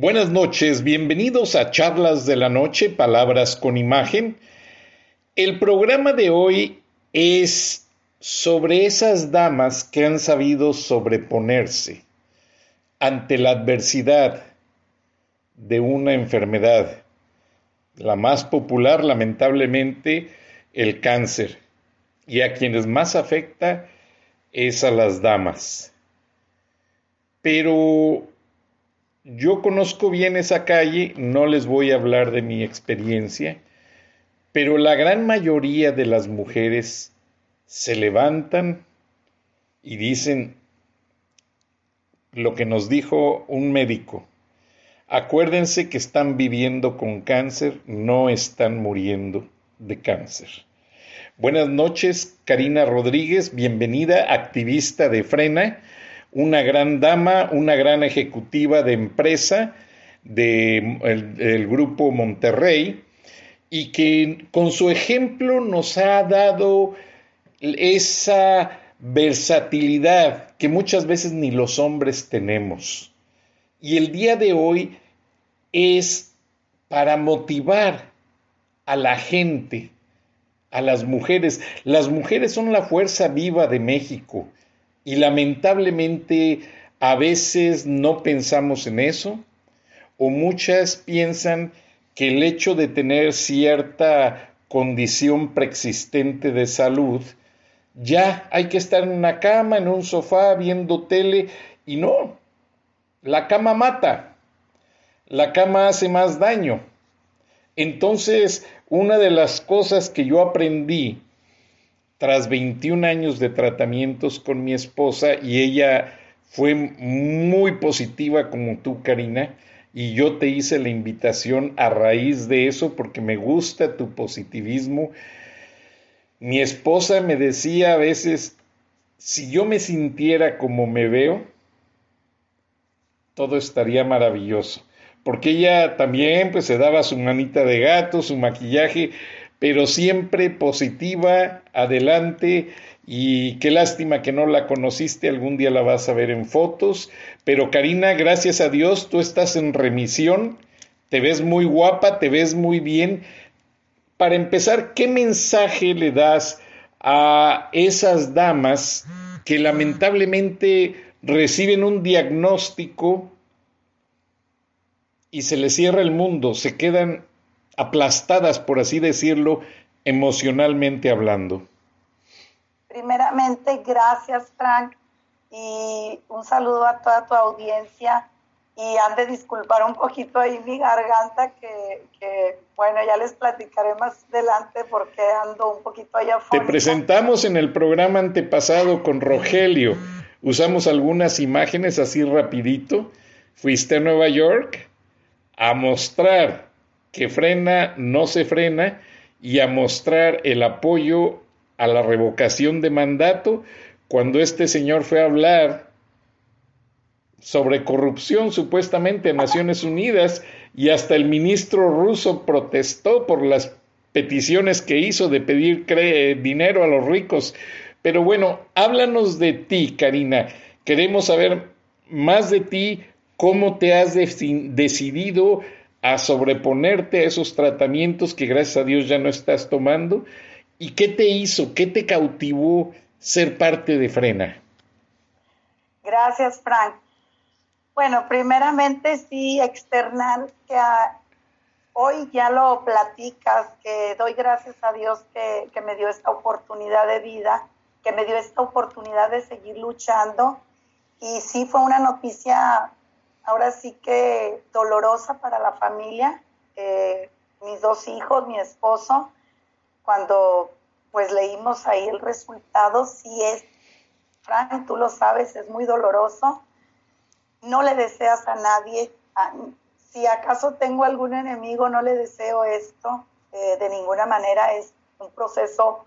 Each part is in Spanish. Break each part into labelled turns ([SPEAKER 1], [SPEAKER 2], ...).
[SPEAKER 1] Buenas noches, bienvenidos a Charlas de la Noche, Palabras con Imagen. El programa de hoy es sobre esas damas que han sabido sobreponerse ante la adversidad de una enfermedad, la más popular lamentablemente, el cáncer, y a quienes más afecta es a las damas pero yo conozco bien esa calle, no les voy a hablar de mi experiencia, pero la gran mayoría de las mujeres se levantan y dicen lo que nos dijo un médico. Acuérdense que están viviendo con cáncer, no están muriendo de cáncer. Buenas noches, Karina Rodríguez, bienvenida, activista de Frena una gran dama, una gran ejecutiva de empresa del grupo Monterrey y que con su ejemplo nos ha dado esa versatilidad que muchas veces ni los hombres tenemos. Y el día de hoy es para motivar a la gente, a las mujeres. Las mujeres son la fuerza viva de México y lamentablemente a veces no pensamos en eso o muchas piensan que el hecho de tener cierta condición preexistente de salud, ya hay que estar en una cama, en un sofá, viendo tele, y no, la cama mata, la cama hace más daño. Entonces, una de las cosas que yo aprendí tras 21 años de tratamientos con mi esposa y ella fue muy positiva como tú, Karina, y yo te hice la invitación a raíz de eso porque me gusta tu positivismo. Mi esposa me decía a veces, si yo me sintiera como me veo, todo estaría maravilloso. Porque ella también pues se daba su manita de gato, su maquillaje, pero siempre positiva, adelante y qué lástima que no la conociste, algún día la vas a ver en fotos, pero Karina, gracias a Dios, tú estás en remisión, te ves muy guapa, te ves muy bien. Para empezar, ¿qué mensaje le das a esas damas que lamentablemente reciben un diagnóstico y se les cierra el mundo, se quedan aplastadas, por así decirlo, emocionalmente hablando?
[SPEAKER 2] Primeramente, gracias Frank y un saludo a toda tu audiencia y han de disculpar un poquito ahí mi garganta que, bueno, ya les platicaré más adelante porque ando un poquito allá
[SPEAKER 1] Te presentamos en el programa antepasado con Rogelio. Usamos algunas imágenes así rapidito. Fuiste a Nueva York a mostrar que frena no se frena y a mostrar el apoyo a la revocación de mandato cuando este señor fue a hablar sobre corrupción supuestamente en Naciones Unidas y hasta el ministro ruso protestó por las peticiones que hizo de pedir dinero a los ricos. Pero bueno, háblanos de ti, Karina. Queremos saber más de ti, cómo te has decidido a sobreponerte a esos tratamientos que gracias a Dios ya no estás tomando? ¿Y qué te hizo, qué te cautivó ser parte de Frena?
[SPEAKER 2] Gracias, Frank. Bueno, primeramente sí, externar que hoy ya lo platicas, que doy gracias a Dios que, que me dio esta oportunidad de vida, que me dio esta oportunidad de seguir luchando. Y sí fue una noticia, ahora sí que dolorosa para la familia, eh, mis dos hijos, mi esposo, cuando pues leímos ahí el resultado, sí es, Frank, tú lo sabes, es muy doloroso. No le deseas a nadie, si acaso tengo algún enemigo, no le deseo esto, eh, de ninguna manera es un proceso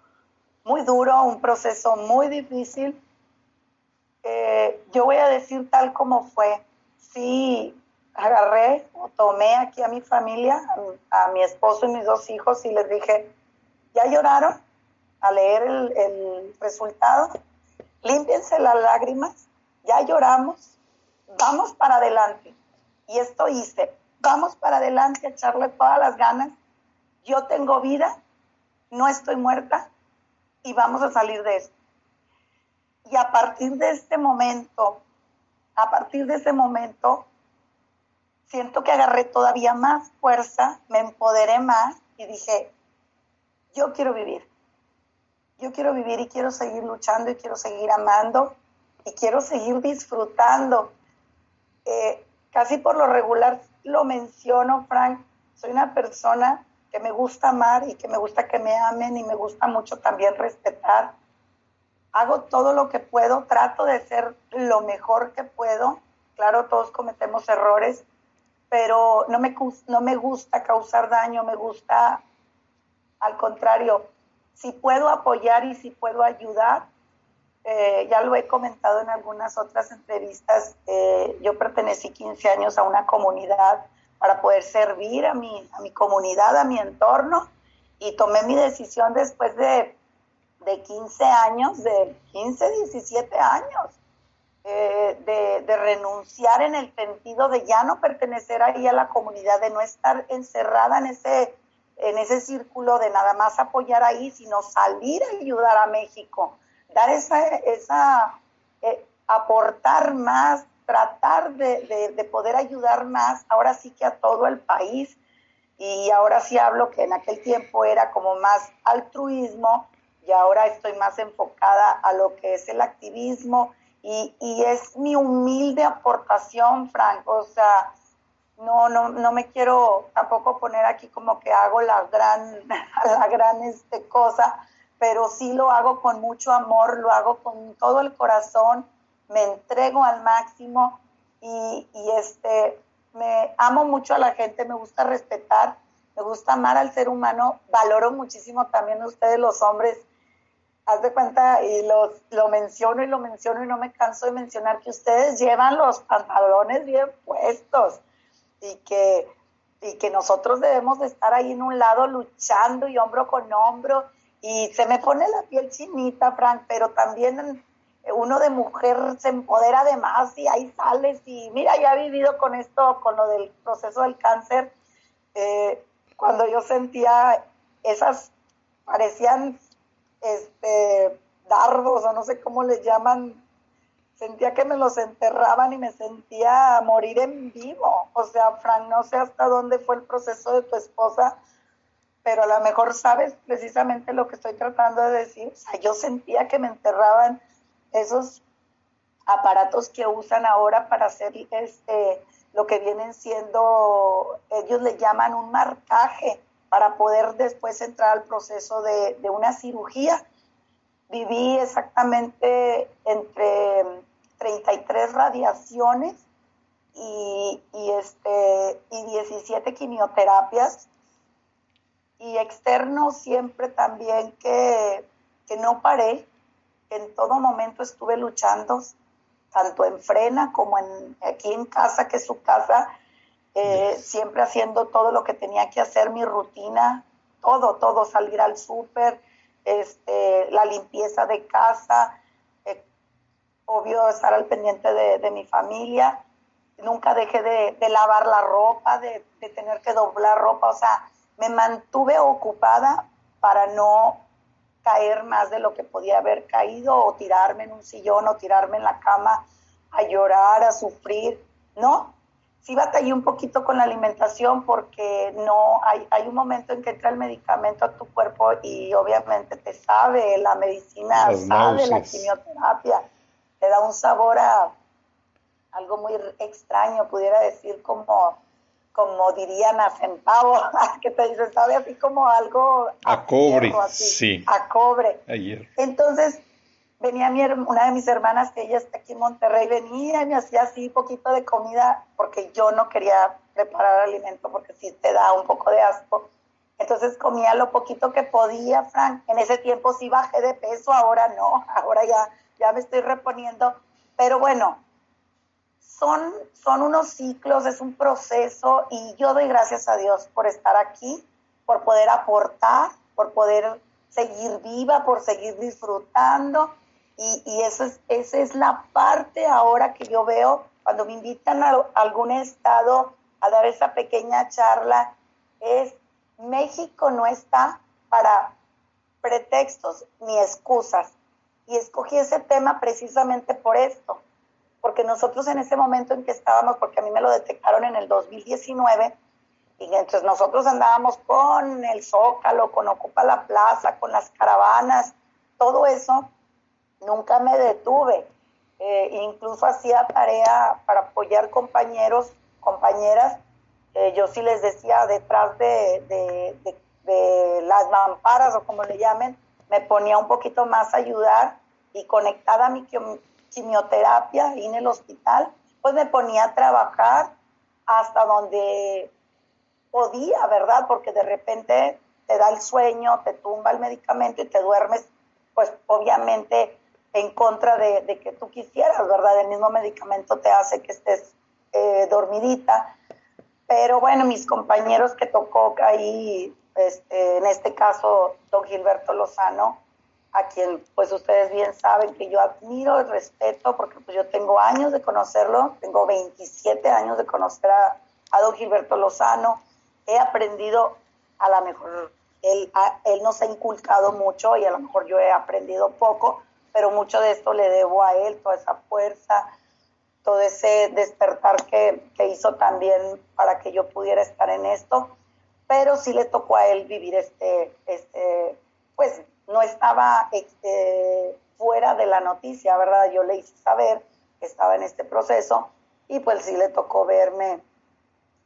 [SPEAKER 2] muy duro, un proceso muy difícil. Eh, yo voy a decir tal como fue. Sí, agarré o tomé aquí a mi familia, a, mi esposo y mis dos hijos y les dije, ¿ya lloraron a leer el, el resultado? Límpiense las lágrimas, ya lloramos, vamos para adelante. Y esto hice, vamos para adelante, echarle todas las ganas. Yo tengo vida, no estoy muerta y vamos a salir de esto. Y a partir de este momento, a partir de ese momento, siento que agarré todavía más fuerza, me empoderé más y dije, yo quiero vivir. Yo quiero vivir y quiero seguir luchando y quiero seguir amando y quiero seguir disfrutando. Eh, casi por lo regular lo menciono, Frank, soy una persona que me gusta amar y que me gusta que me amen y me gusta mucho también respetar. Hago todo lo que puedo, trato de ser lo mejor que puedo. Claro, todos cometemos errores, pero no me, no me gusta causar daño, me gusta, al contrario, si puedo apoyar y si puedo ayudar, eh, ya lo he comentado en algunas otras entrevistas, eh, yo pertenecí 15 años a una comunidad para poder servir a mi, a mi comunidad, a mi entorno, y tomé mi decisión después de, de 15 años, de 15, 17 años, eh, de, renunciar en el sentido de ya no pertenecer ahí a la comunidad, de no estar encerrada en ese, en ese círculo de nada más apoyar ahí, sino salir a ayudar a México, dar esa, esa eh, aportar más, tratar de, de, poder ayudar más, ahora sí que a todo el país, y ahora sí hablo que en aquel tiempo era como más altruismo, y ahora estoy más enfocada a lo que es el activismo y, y es mi humilde aportación, Frank. O sea, no, no, no me quiero tampoco poner aquí como que hago la gran, la gran este, cosa, pero sí lo hago con mucho amor, lo hago con todo el corazón, me entrego al máximo y, y este, me amo mucho a la gente, me gusta respetar, me gusta amar al ser humano, valoro muchísimo también a ustedes los hombres haz de cuenta, y los, lo menciono y lo menciono y no me canso de mencionar que ustedes llevan los pantalones bien puestos y que, y que nosotros debemos de estar ahí en un lado luchando y hombro con hombro. Y se me pone la piel chinita, Frank, pero también uno de mujer se empodera de más y ahí sales y mira, ya he vivido con esto, con lo del proceso del cáncer, eh, cuando yo sentía esas, parecían este, dardos o no sé cómo les llaman, sentía que me los enterraban y me sentía morir en vivo. O sea, Frank, no sé hasta dónde fue el proceso de tu esposa, pero a lo mejor sabes precisamente lo que estoy tratando de decir. O sea, yo sentía que me enterraban esos aparatos que usan ahora para hacer este, lo que vienen siendo, ellos le llaman un marcaje para poder después entrar al proceso de, una cirugía. Viví exactamente entre 33 radiaciones y, este, y 17 quimioterapias. Y externo siempre también que, que no paré, que en todo momento estuve luchando, tanto en frena como en, aquí en casa, que es su casa, eh, siempre haciendo todo lo que tenía que hacer, mi rutina, todo, todo, salir al súper, este, la limpieza de casa, eh, obvio estar al pendiente de, mi familia, nunca dejé de, lavar la ropa, de, de, tener que doblar ropa, o sea, me mantuve ocupada para no caer más de lo que podía haber caído o tirarme en un sillón o tirarme en la cama a llorar, a sufrir no, sí batallé un poquito con la alimentación porque no hay, hay un momento en que entra el medicamento a tu cuerpo y obviamente te sabe la medicina, sabe la quimioterapia, te da un sabor a algo muy extraño, pudiera decir como como dirían a centavo, que te dice, sabe así como algo
[SPEAKER 1] a, cobre, sí.
[SPEAKER 2] A cobre.
[SPEAKER 1] Ayer.
[SPEAKER 2] Entonces, venía mi, una de mis hermanas, que ella está aquí en Monterrey, venía y me hacía así poquito de comida, porque yo no quería preparar alimento, porque sí te da un poco de asco. Entonces comía lo poquito que podía, Frank. En ese tiempo sí bajé de peso, ahora no, ahora ya, ya me estoy reponiendo. Pero bueno, son, son unos ciclos, es un proceso y yo doy gracias a Dios por estar aquí, por poder aportar, por poder seguir viva, por seguir disfrutando y, y es, esa es la parte ahora que yo veo cuando me invitan a algún estado a dar esa pequeña charla, es México no está para pretextos ni excusas. Y escogí ese tema precisamente por esto, porque nosotros en ese momento en que estábamos, porque a mí me lo detectaron en el 2019, y entonces nosotros andábamos con el Zócalo, con Ocupa la Plaza, con las caravanas, todo eso, nunca me detuve. Eh, incluso hacía tarea para apoyar compañeros, compañeras. Yo sí les decía detrás de, de, de, las mamparas o como le llamen, me ponía un poquito más a ayudar y conectada a mi quimioterapia en el hospital, pues me ponía a trabajar hasta donde podía, ¿verdad? Porque de repente te da el sueño, te tumba el medicamento y te duermes, pues obviamente en contra de, que tú quisieras, ¿verdad? El mismo medicamento te hace que estés eh, dormidita. Pero bueno, mis compañeros que tocó ahí, este, en este caso, don Gilberto Lozano, a quien pues ustedes bien saben que yo admiro y respeto porque pues yo tengo años de conocerlo, tengo 27 años de conocer a, don Gilberto Lozano, he aprendido a lo mejor, él, él nos ha inculcado mucho y a lo mejor yo he aprendido poco, pero mucho de esto le debo a él, toda esa fuerza, todo ese despertar que, que hizo también para que yo pudiera estar en esto, pero sí le tocó a él vivir este, este pues no estaba este, fuera de la noticia, ¿verdad? Yo le hice saber que estaba en este proceso y pues sí le tocó verme,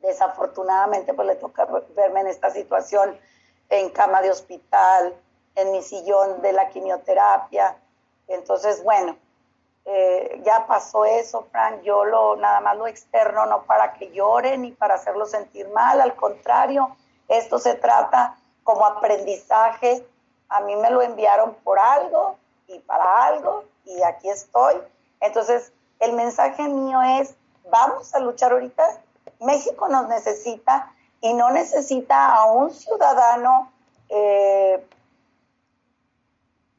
[SPEAKER 2] desafortunadamente pues le tocó verme en esta situación en cama de hospital, en mi sillón de la quimioterapia. Entonces, bueno, eh, ya pasó eso, Frank, yo lo, nada más lo externo, no para que llore ni para hacerlo sentir mal, al contrario, esto se trata como aprendizaje a mí me lo enviaron por algo y para algo y aquí estoy. Entonces, el mensaje mío es, vamos a luchar ahorita. México nos necesita y no necesita a un ciudadano, eh,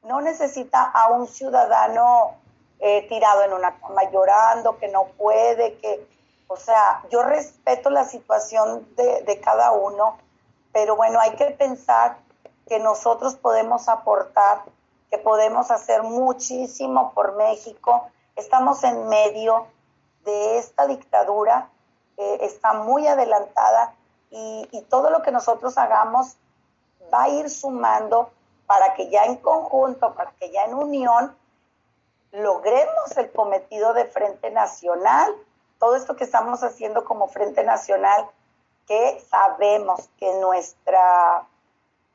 [SPEAKER 2] no necesita a un ciudadano eh, tirado en una cama llorando, que no puede, que, o sea, yo respeto la situación de, cada uno, pero bueno, hay que pensar que nosotros podemos aportar, que podemos hacer muchísimo por México. Estamos en medio de esta dictadura, está muy adelantada y todo lo que nosotros hagamos va a ir sumando para que ya en conjunto, para que ya en unión, logremos el cometido de Frente Nacional, todo esto que estamos haciendo como Frente Nacional, que sabemos que nuestra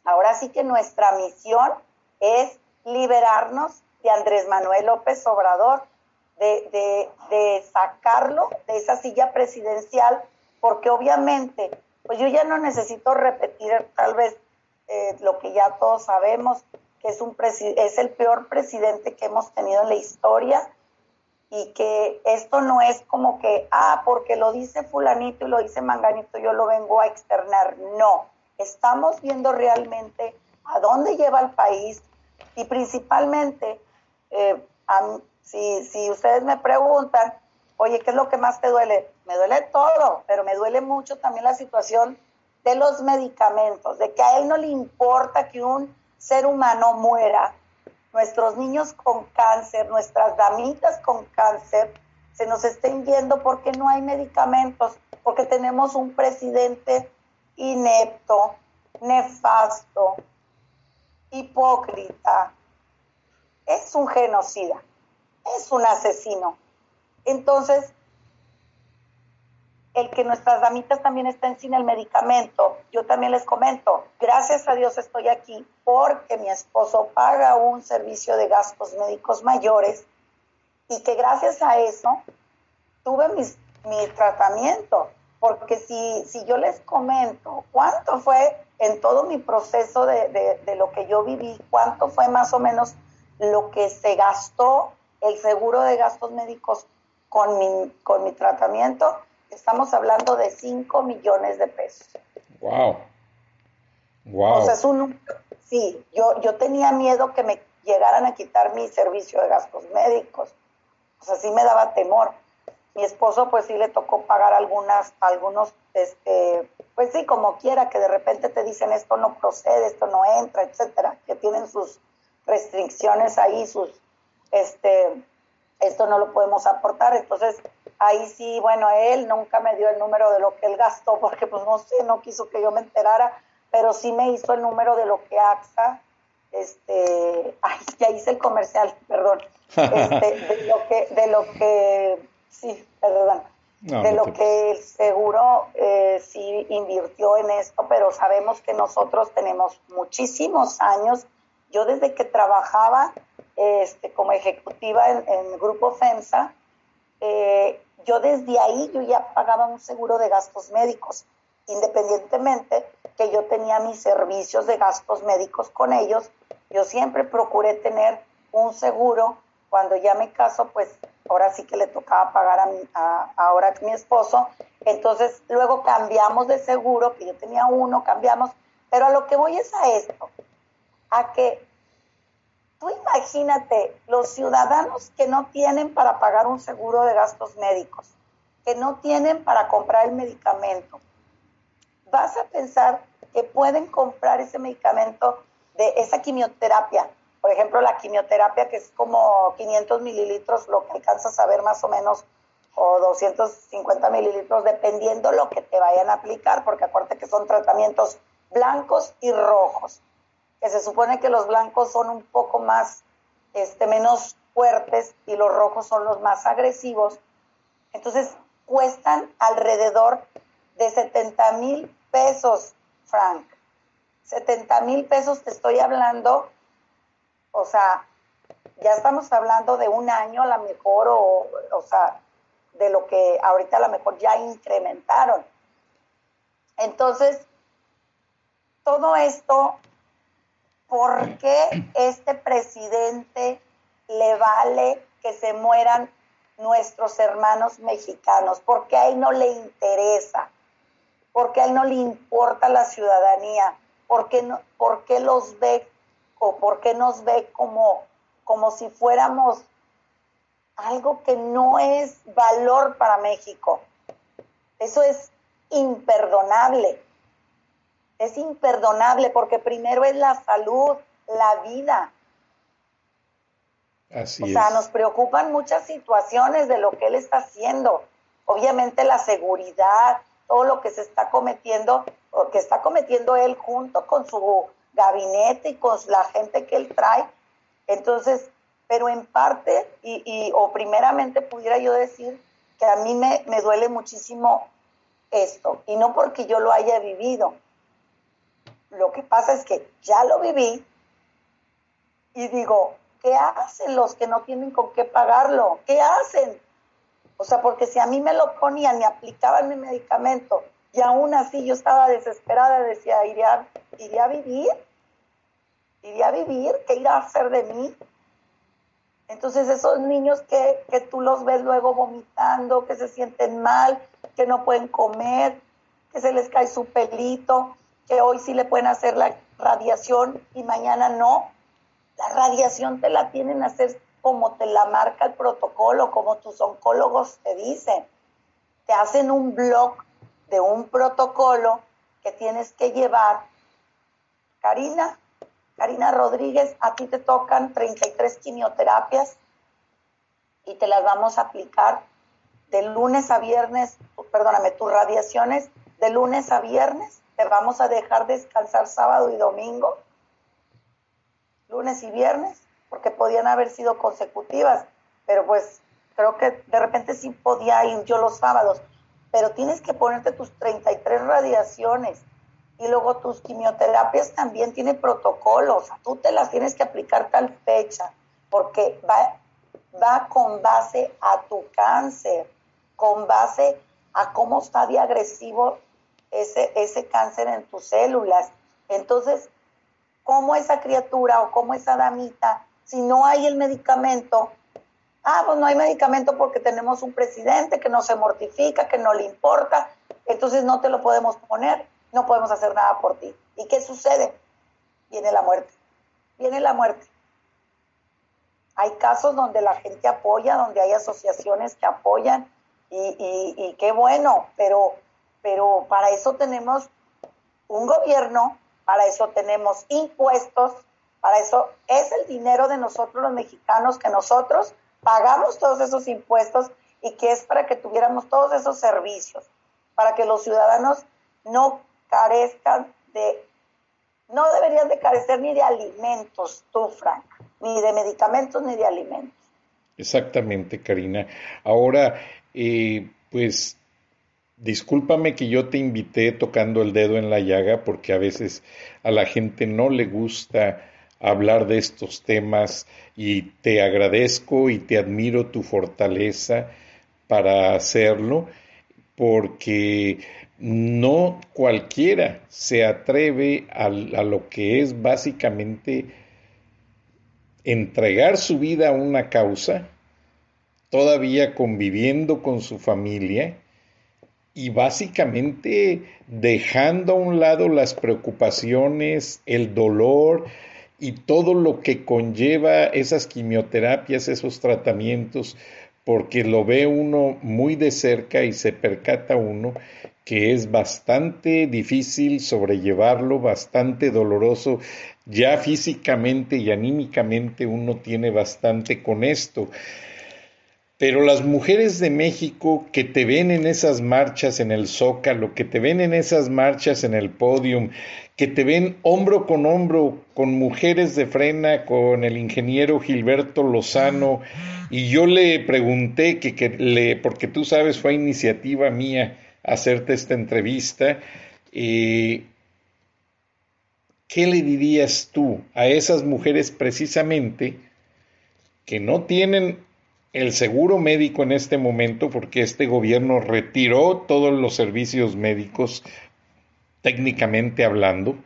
[SPEAKER 2] Ahora sí que nuestra misión es liberarnos de Andrés Manuel López Obrador, de, sacarlo de esa silla presidencial, porque obviamente, pues yo ya no necesito repetir tal vez eh, lo que ya todos sabemos, que es, un es el peor presidente que hemos tenido en la historia y que esto no es como que, ah, porque lo dice fulanito y lo dice manganito, yo lo vengo a externar. No, estamos viendo realmente a dónde lleva el país y principalmente, eh, si, si ustedes me preguntan, oye, ¿qué es lo que más te duele? Me duele todo, pero me duele mucho también la situación de los medicamentos, de que a él no le importa que un ser humano muera. Nuestros niños con cáncer, nuestras damitas con cáncer, se nos estén yendo porque no hay medicamentos, porque tenemos un presidente inepto, nefasto, hipócrita, es un genocida, es un asesino. Entonces, el que nuestras damitas también estén sin el medicamento, yo también les comento, gracias a Dios estoy aquí porque mi esposo paga un servicio de gastos médicos mayores y que gracias a eso tuve mis, mi tratamiento, porque si, si yo les comento cuánto fue en todo mi proceso de, de, de lo que yo viví, cuánto fue más o menos lo que se gastó el seguro de gastos médicos con mi, con mi tratamiento, estamos hablando de 5 millones de pesos.
[SPEAKER 1] Wow. Wow.
[SPEAKER 2] O sea, es un sí, yo, yo tenía miedo que me llegaran a quitar mi servicio de gastos médicos. O sea, sí me daba temor. Mi esposo, pues sí le tocó pagar algunas, algunos, este, pues sí, como quiera, que de repente te dicen esto no procede, esto no entra, etcétera, que tienen sus restricciones ahí, sus, este, esto no lo podemos aportar. Entonces, ahí sí, bueno, él nunca me dio el número de lo que él gastó, porque pues no sé, no quiso que yo me enterara, pero sí me hizo el número de lo que AXA, este, ay, ya hice el comercial, perdón, este, de lo que, de lo que, sí, perdón,
[SPEAKER 1] No,
[SPEAKER 2] de
[SPEAKER 1] no
[SPEAKER 2] lo que el seguro eh, sí invirtió en esto, pero sabemos que nosotros tenemos muchísimos años. Yo desde que trabajaba este, como ejecutiva en, en Grupo FEMSA, eh, yo desde ahí yo ya pagaba un seguro de gastos médicos, independientemente que yo tenía mis servicios de gastos médicos con ellos, yo siempre procuré tener un seguro. Cuando ya me caso, pues ahora sí que le tocaba pagar a, mi, a mi esposo. Entonces luego cambiamos de seguro, que yo tenía uno, cambiamos. Pero a lo que voy es a esto, a que tú imagínate los ciudadanos que no tienen para pagar un seguro de gastos médicos, que no tienen para comprar el medicamento. Vas a pensar que pueden comprar ese medicamento de esa quimioterapia. Por ejemplo, la quimioterapia que es como 500 mililitros, lo que alcanzas a ver más o menos, o 250 mililitros, dependiendo lo que te vayan a aplicar, porque acuérdate que son tratamientos blancos y rojos que se supone que los blancos son un poco más, este, menos fuertes y los rojos son los más agresivos. Entonces, cuestan alrededor de 70 mil pesos, Frank. 70 mil pesos te estoy hablando, o sea, ya estamos hablando de un año a lo mejor, o, o sea, de lo que ahorita a lo mejor ya incrementaron. Entonces, todo esto ¿por qué este presidente le vale que se mueran nuestros hermanos mexicanos? ¿Por qué a él no le interesa? ¿Por qué a él no le importa la ciudadanía? ¿Por qué, no, los ve o por qué nos ve como, como si fuéramos algo que no es valor para México? Eso es imperdonable. Es imperdonable porque primero es la salud, la vida.
[SPEAKER 1] Así
[SPEAKER 2] o sea,
[SPEAKER 1] es.
[SPEAKER 2] nos preocupan muchas situaciones de lo que él está haciendo. Obviamente la seguridad, todo lo que se está cometiendo, o que está cometiendo él junto con su gabinete y con la gente que él trae. Entonces, pero en parte, y, y o primeramente pudiera yo decir que a mí me, me duele muchísimo esto, y no porque yo lo haya vivido. Lo que pasa es que ya lo viví y digo, ¿qué hacen los que no tienen con qué pagarlo? ¿Qué hacen? O sea, porque si a mí me lo ponían, me aplicaban mi medicamento y aún así yo estaba desesperada, decía, ¿iré a, a vivir? ¿Iré a vivir? ¿Qué irá a hacer de mí? Entonces esos niños que, que tú los ves luego vomitando, que se sienten mal, que no pueden comer, que se les cae su pelito, que hoy sí le pueden hacer la radiación y mañana no. La radiación te la tienen a hacer como te la marca el protocolo, como tus oncólogos te dicen. Te hacen un blog de un protocolo que tienes que llevar. Karina, Karina Rodríguez, a ti te tocan 33 quimioterapias y te las vamos a aplicar de lunes a viernes, perdóname, tus radiaciones de lunes a viernes, te vamos a dejar descansar sábado y domingo, lunes y viernes, porque podían haber sido consecutivas, pero pues creo que de repente sí podía ir yo los sábados, pero tienes que ponerte tus 33 radiaciones y luego tus quimioterapias también tienen protocolos, tú te las tienes que aplicar tal fecha, porque va, va con base a tu cáncer, con base a cómo está de agresivo ese, ese cáncer en tus células. Entonces, ¿cómo esa criatura o cómo esa damita, si no hay el medicamento, ah, pues no hay medicamento porque tenemos un presidente que no se mortifica, que no le importa, entonces no te lo podemos poner, no podemos hacer nada por ti. ¿Y qué sucede? Viene la muerte, viene la muerte. Hay casos donde la gente apoya, donde hay asociaciones que apoyan y, y, y qué bueno, pero pero para eso tenemos un gobierno, para eso tenemos impuestos, para eso es el dinero de nosotros los mexicanos que nosotros pagamos todos esos impuestos y que es para que tuviéramos todos esos servicios, para que los ciudadanos no carezcan de, no deberían de carecer ni de alimentos, tú, Frank, ni de medicamentos ni de alimentos.
[SPEAKER 1] Exactamente, Karina. Ahora, eh, pues Discúlpame que yo te invité tocando el dedo en la llaga porque a veces a la gente no le gusta hablar de estos temas y te agradezco y te admiro tu fortaleza para hacerlo porque no cualquiera se atreve a, a, lo que es básicamente entregar su vida a una causa, todavía conviviendo con su familia y básicamente dejando a un lado las preocupaciones, el dolor y todo lo que conlleva esas quimioterapias, esos tratamientos, porque lo ve uno muy de cerca y se percata uno que es bastante difícil sobrellevarlo, bastante doloroso, ya físicamente y anímicamente uno tiene bastante con esto. Pero las mujeres de México que te ven en esas marchas en el Zócalo, que te ven en esas marchas en el podium, que te ven hombro con hombro con mujeres de frena, con el ingeniero Gilberto Lozano, y yo le pregunté que, que le, porque tú sabes, fue iniciativa mía hacerte esta entrevista, eh, ¿qué le dirías tú a esas mujeres precisamente que no tienen el seguro médico en este momento, porque este gobierno retiró todos los servicios médicos, técnicamente hablando,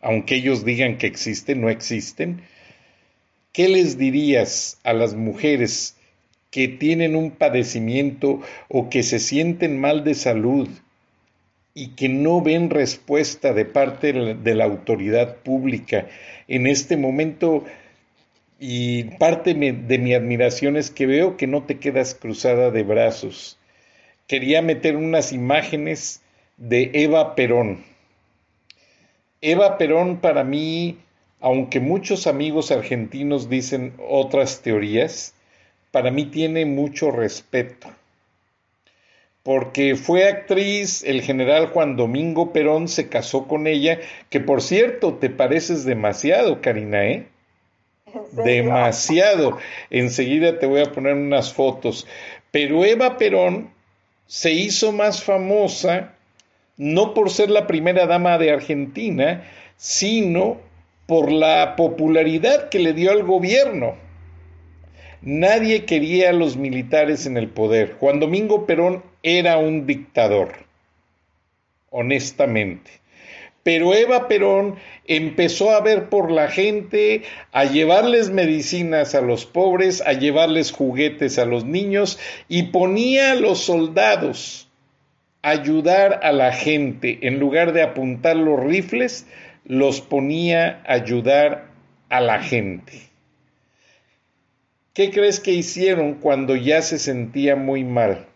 [SPEAKER 1] aunque ellos digan que existen, no existen. ¿Qué les dirías a las mujeres que tienen un padecimiento o que se sienten mal de salud y que no ven respuesta de parte de la autoridad pública en este momento? Y parte de mi admiración es que veo que no te quedas cruzada de brazos. Quería meter unas imágenes de Eva Perón. Eva Perón para mí, aunque muchos amigos argentinos dicen otras teorías, para mí tiene mucho respeto. Porque fue actriz, el general Juan Domingo Perón se casó con ella, que por cierto te pareces demasiado, Karina, ¿eh? Demasiado. Enseguida te voy a poner unas fotos. Pero Eva Perón se hizo más famosa no por ser la primera dama de Argentina, sino por la popularidad que le dio al gobierno. Nadie quería a los militares en el poder. Juan Domingo Perón era un dictador, honestamente. Pero Eva Perón empezó a ver por la gente, a llevarles medicinas a los pobres, a llevarles juguetes a los niños y ponía a los soldados ayudar a la gente. En lugar de apuntar los rifles, los ponía a ayudar a la gente. ¿Qué crees que hicieron cuando ya se sentía muy mal?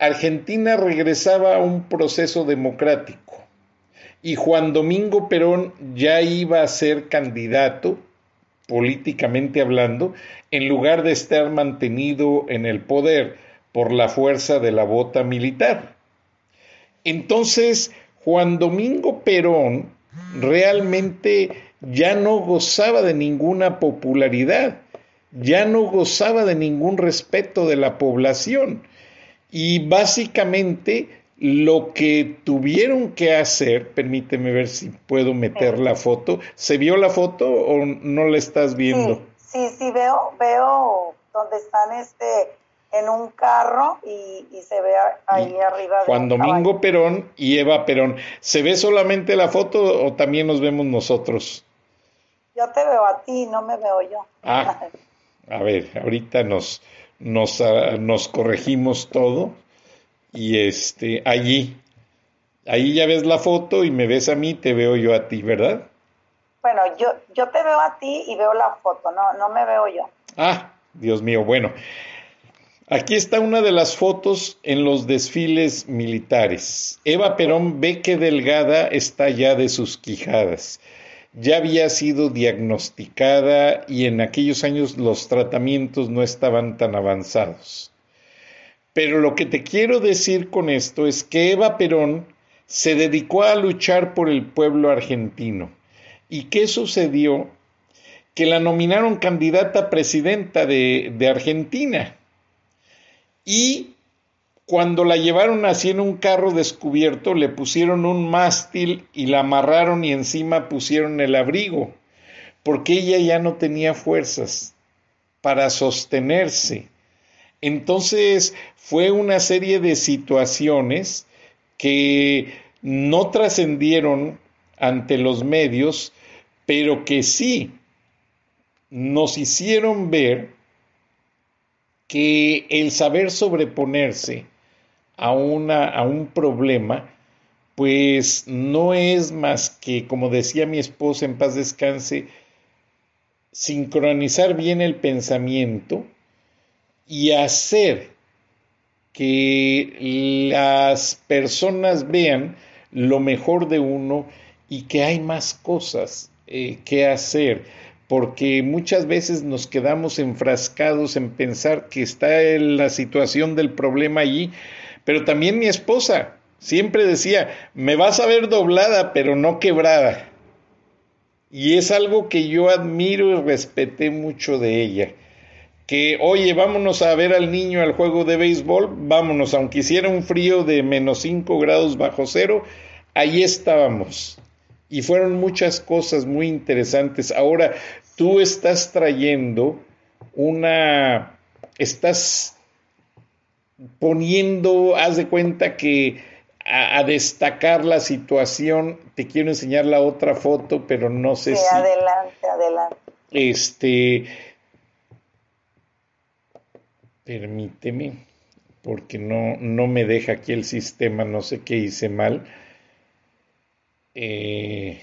[SPEAKER 1] Argentina regresaba a un proceso democrático y Juan Domingo Perón ya iba a ser candidato políticamente hablando, en lugar de estar mantenido en el poder por la fuerza de la bota militar. Entonces, Juan Domingo Perón realmente ya no gozaba de ninguna popularidad, ya no gozaba de ningún respeto de la población y básicamente lo que tuvieron que hacer, permíteme ver si puedo meter la foto, ¿se vio la foto o no la estás viendo?
[SPEAKER 2] Sí, sí, veo, veo donde están este en un carro y, se ve ahí arriba.
[SPEAKER 1] Juan Domingo Perón y Eva Perón. ¿Se ve solamente la foto o también nos vemos nosotros?
[SPEAKER 2] Yo te veo a ti, no me veo yo.
[SPEAKER 1] Ah, a ver, ahorita nos, nos, ah, nos corregimos todo y este, allí, ahí ya ves la foto y me ves a mí, te veo yo a ti, ¿verdad?
[SPEAKER 2] Bueno, yo, yo te veo a ti y veo la foto, no, no me veo yo.
[SPEAKER 1] Ah, Dios mío, bueno. Aquí está una de las fotos en los desfiles militares. Eva Perón ve que delgada está ya de sus quijadas. Ya había sido diagnosticada y en aquellos años los tratamientos no estaban tan avanzados. Pero lo que te quiero decir con esto es que Eva Perón se dedicó a luchar por el pueblo argentino. ¿Y qué sucedió? Que la nominaron candidata presidenta de, de Argentina y cuando la llevaron así en un carro descubierto, le pusieron un mástil y la amarraron y encima pusieron el abrigo, porque ella ya no tenía fuerzas para sostenerse. Entonces fue una serie de situaciones que no trascendieron ante los medios, pero que sí nos hicieron ver que el saber sobreponerse a, una, a un problema, pues no es más que, como decía mi esposa en paz descanse, sincronizar bien el pensamiento y hacer que las personas vean lo mejor de uno y que hay más cosas eh, que hacer porque muchas veces nos quedamos enfrascados en pensar que está la situación del problema allí, pero también mi esposa siempre decía, me vas a ver doblada, pero no quebrada. Y es algo que yo admiro y respeté mucho de ella. Que, oye, vámonos a ver al niño al juego de béisbol, vámonos, aunque hiciera un frío de menos 5 grados bajo cero, ahí estábamos y fueron muchas cosas muy interesantes. Ahora, tú estás trayendo una, estás poniendo, haz de cuenta que a, destacar la situación, te quiero enseñar la otra foto, pero no sé
[SPEAKER 2] sí,
[SPEAKER 1] si...
[SPEAKER 2] Adelante, adelante.
[SPEAKER 1] Este, permíteme, porque no, no me deja aquí el sistema, no sé qué hice mal. Eh,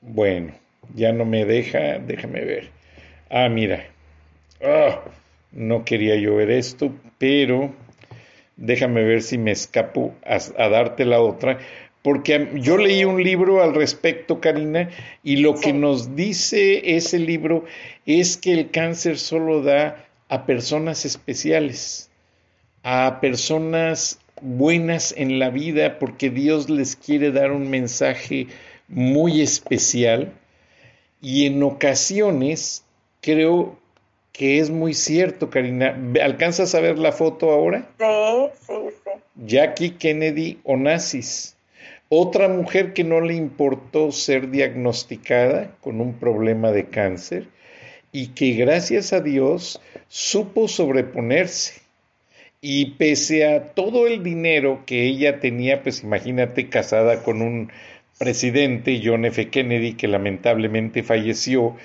[SPEAKER 1] bueno, ya no me deja, déjame ver. Ah, mira. Ah, no quería yo ver esto, pero déjame ver si me escapo a, darte la otra, porque yo leí un libro al respecto, Karina, y lo que nos dice ese libro es que el cáncer solo da a personas especiales, a personas buenas en la vida porque Dios les quiere dar un mensaje muy especial y en ocasiones creo que es muy cierto, Karina. ¿Alcanzas a ver la foto ahora?
[SPEAKER 2] Sí, sí, sí.
[SPEAKER 1] Jackie Kennedy Onassis, otra mujer que no le importó ser diagnosticada con un problema de cáncer y que gracias a Dios supo sobreponerse y pese a todo el dinero que ella tenía, pues imagínate casada con un presidente, John F. Kennedy, que lamentablemente falleció,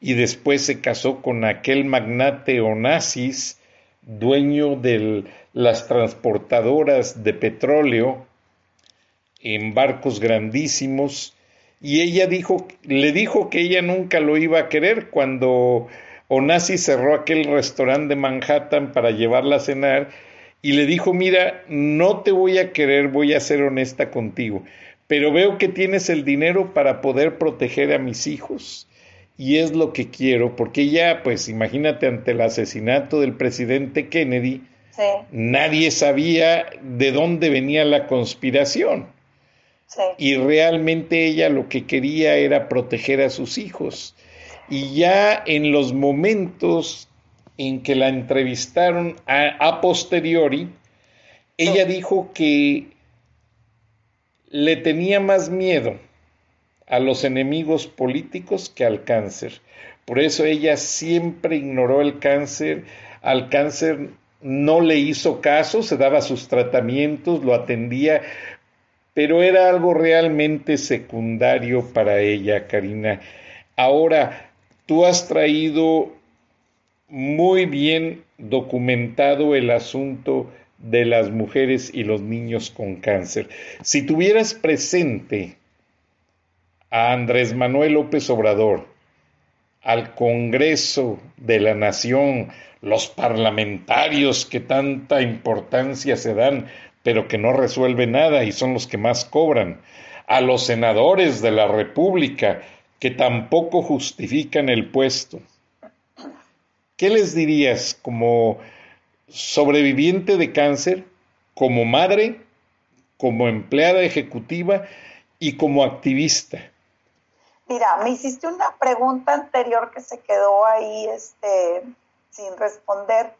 [SPEAKER 1] y después se casó con aquel magnate Onassis, dueño de las transportadoras de petróleo en barcos grandísimos, y ella dijo, le dijo que ella nunca lo iba a querer cuando Onassis cerró aquel restaurante de Manhattan para llevarla a cenar y le dijo, mira, no te voy a querer, voy a ser honesta contigo, pero veo que tienes el dinero para poder proteger a mis hijos y es lo que quiero, porque ya, pues imagínate, ante el asesinato del presidente Kennedy, nadie sabía de dónde venía la conspiración. Y realmente ella lo que quería era proteger a sus hijos. Y ya en los momentos en que la entrevistaron a, posteriori, ella dijo que le tenía más miedo a los enemigos políticos que al cáncer. Por eso ella siempre ignoró el cáncer, al cáncer no le hizo caso, se daba sus tratamientos, lo atendía, pero era algo realmente secundario para ella, Karina. Ahora, tú has traído muy bien documentado el asunto de las mujeres y los niños con cáncer. Si tuvieras presente a Andrés Manuel López Obrador, al Congreso de la Nación, los parlamentarios que tanta importancia se dan, pero que no resuelven nada y son los que más cobran, a los senadores de la República, que tampoco justifican el puesto. ¿Qué les dirías como sobreviviente de cáncer, como madre, como empleada ejecutiva y como activista?
[SPEAKER 2] Mira, me hiciste una pregunta anterior que se quedó ahí este, sin responder.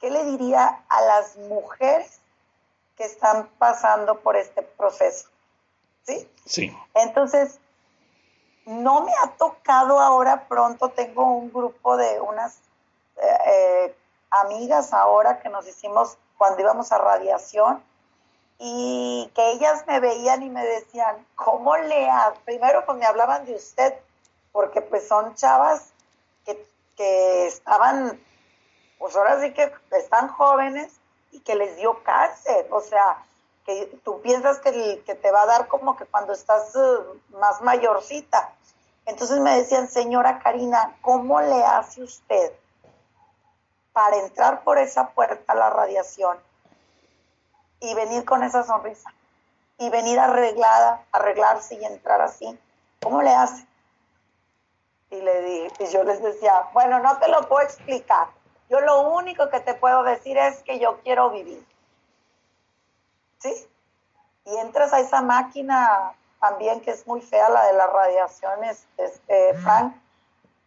[SPEAKER 2] ¿Qué le diría a las mujeres que están pasando por este proceso? ¿Sí?
[SPEAKER 1] Sí.
[SPEAKER 2] Entonces, no me ha tocado ahora pronto, tengo un grupo de unas eh, eh, amigas ahora que nos hicimos cuando íbamos a radiación y que ellas me veían y me decían, ¿cómo le Primero pues me hablaban de usted, porque pues son chavas que, que estaban, pues ahora sí que están jóvenes y que les dio cáncer, o sea, que tú piensas que, que te va a dar como que cuando estás uh, más mayorcita. Entonces me decían, señora Karina, ¿cómo le hace usted para entrar por esa puerta a la radiación y venir con esa sonrisa y venir arreglada, arreglarse y entrar así. ¿Cómo le hace? Y, le di, y yo les decía, bueno, no te lo puedo explicar. Yo lo único que te puedo decir es que yo quiero vivir. ¿Sí? Y entras a esa máquina también que es muy fea, la de las radiaciones, este, Frank,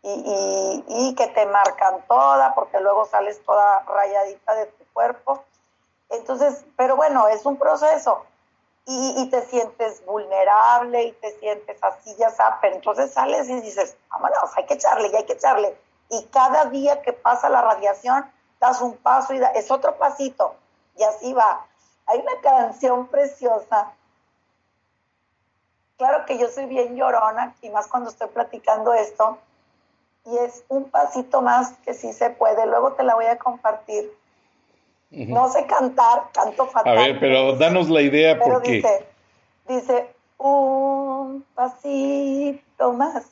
[SPEAKER 2] y, y que te marcan toda, porque luego sales toda rayadita de tu cuerpo entonces, pero bueno, es un proceso. Y, te sientes vulnerable y te sientes así, ya sabes, pero entonces sales y dices, vámonos, hay que echarle y hay que echarle. Y cada día que pasa la radiación, das un paso y es otro pasito. Y así va. Hay una canción preciosa. Claro que yo soy bien llorona y más cuando estoy platicando esto. Y es un pasito más que sí se puede. Luego te la voy a compartir no sé cantar, canto fatal.
[SPEAKER 1] A ver, pero danos la idea porque...
[SPEAKER 2] Dice, dice, un pasito más,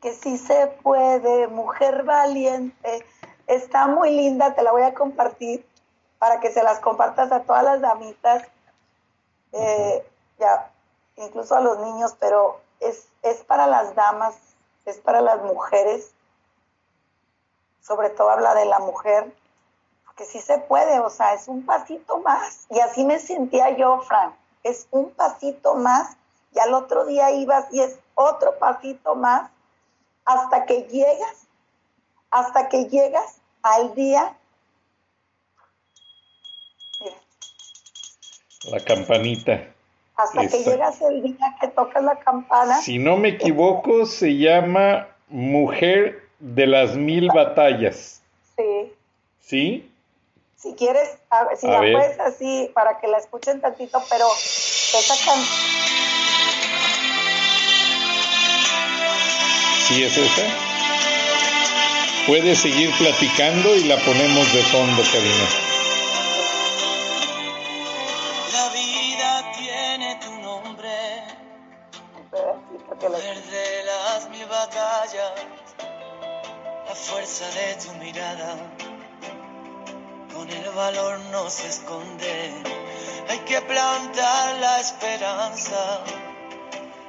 [SPEAKER 2] que si se puede, mujer valiente. Está muy linda, te la voy a compartir para que se las compartas a todas las damitas, eh, ya, incluso a los niños, pero es, es para las damas, es para las mujeres, sobre todo habla de la mujer, que sí se puede, o sea, es un pasito más. Y así me sentía yo, Frank, es un pasito más. Y al otro día ibas y es otro pasito más hasta que llegas, hasta que llegas al día.
[SPEAKER 1] La campanita.
[SPEAKER 2] Hasta que llegas el día que tocas la campana.
[SPEAKER 1] Si no me equivoco, se llama Mujer de las Mil Batallas.
[SPEAKER 2] Sí.
[SPEAKER 1] ¿Sí?
[SPEAKER 2] Si quieres, si la puedes así para que la escuchen tantito, pero esa.
[SPEAKER 1] ¿Sí es esa? Puedes seguir platicando y la ponemos de fondo, Karina.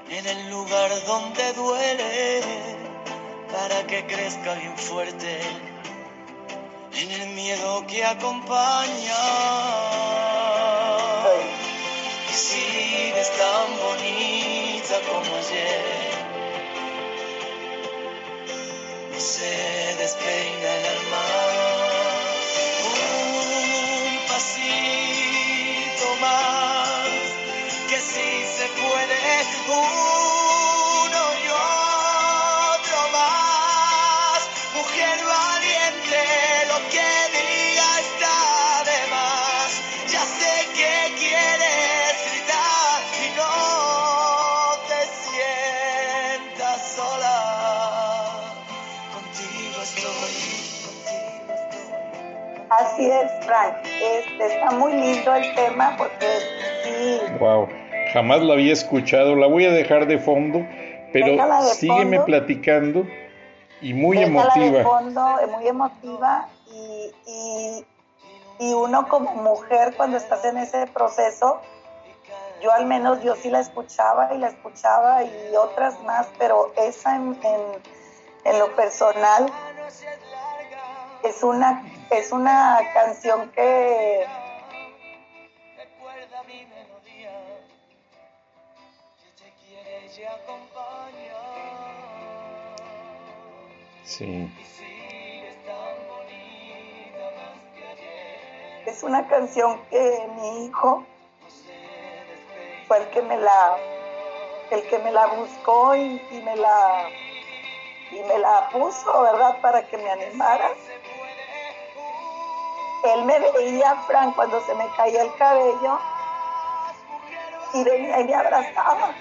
[SPEAKER 3] En el lugar donde duele. para que crezca bien fuerte en el miedo que acompaña. Y sigues tan bonita como ayer. No se despeina
[SPEAKER 2] Así es, Frank. Este, está muy lindo el tema porque sí,
[SPEAKER 1] Wow, jamás la había escuchado. La voy a dejar de fondo, pero
[SPEAKER 2] de
[SPEAKER 1] sígueme
[SPEAKER 2] fondo.
[SPEAKER 1] platicando y muy
[SPEAKER 2] déjala de
[SPEAKER 1] emotiva.
[SPEAKER 2] fondo, es muy emotiva y, y, y uno como mujer cuando estás en ese proceso, yo al menos yo sí la escuchaba y la escuchaba y otras más, pero esa en, en- en lo personal es una, es una canción que
[SPEAKER 3] Recuerda mi melodía, que te quiere y acompaña.
[SPEAKER 1] Sí,
[SPEAKER 2] es una canción que mi hijo fue el que me la el que me la buscó y, y me la y me la puso verdad para que me animara él me veía Frank cuando se me caía el cabello y venía y me abrazaba.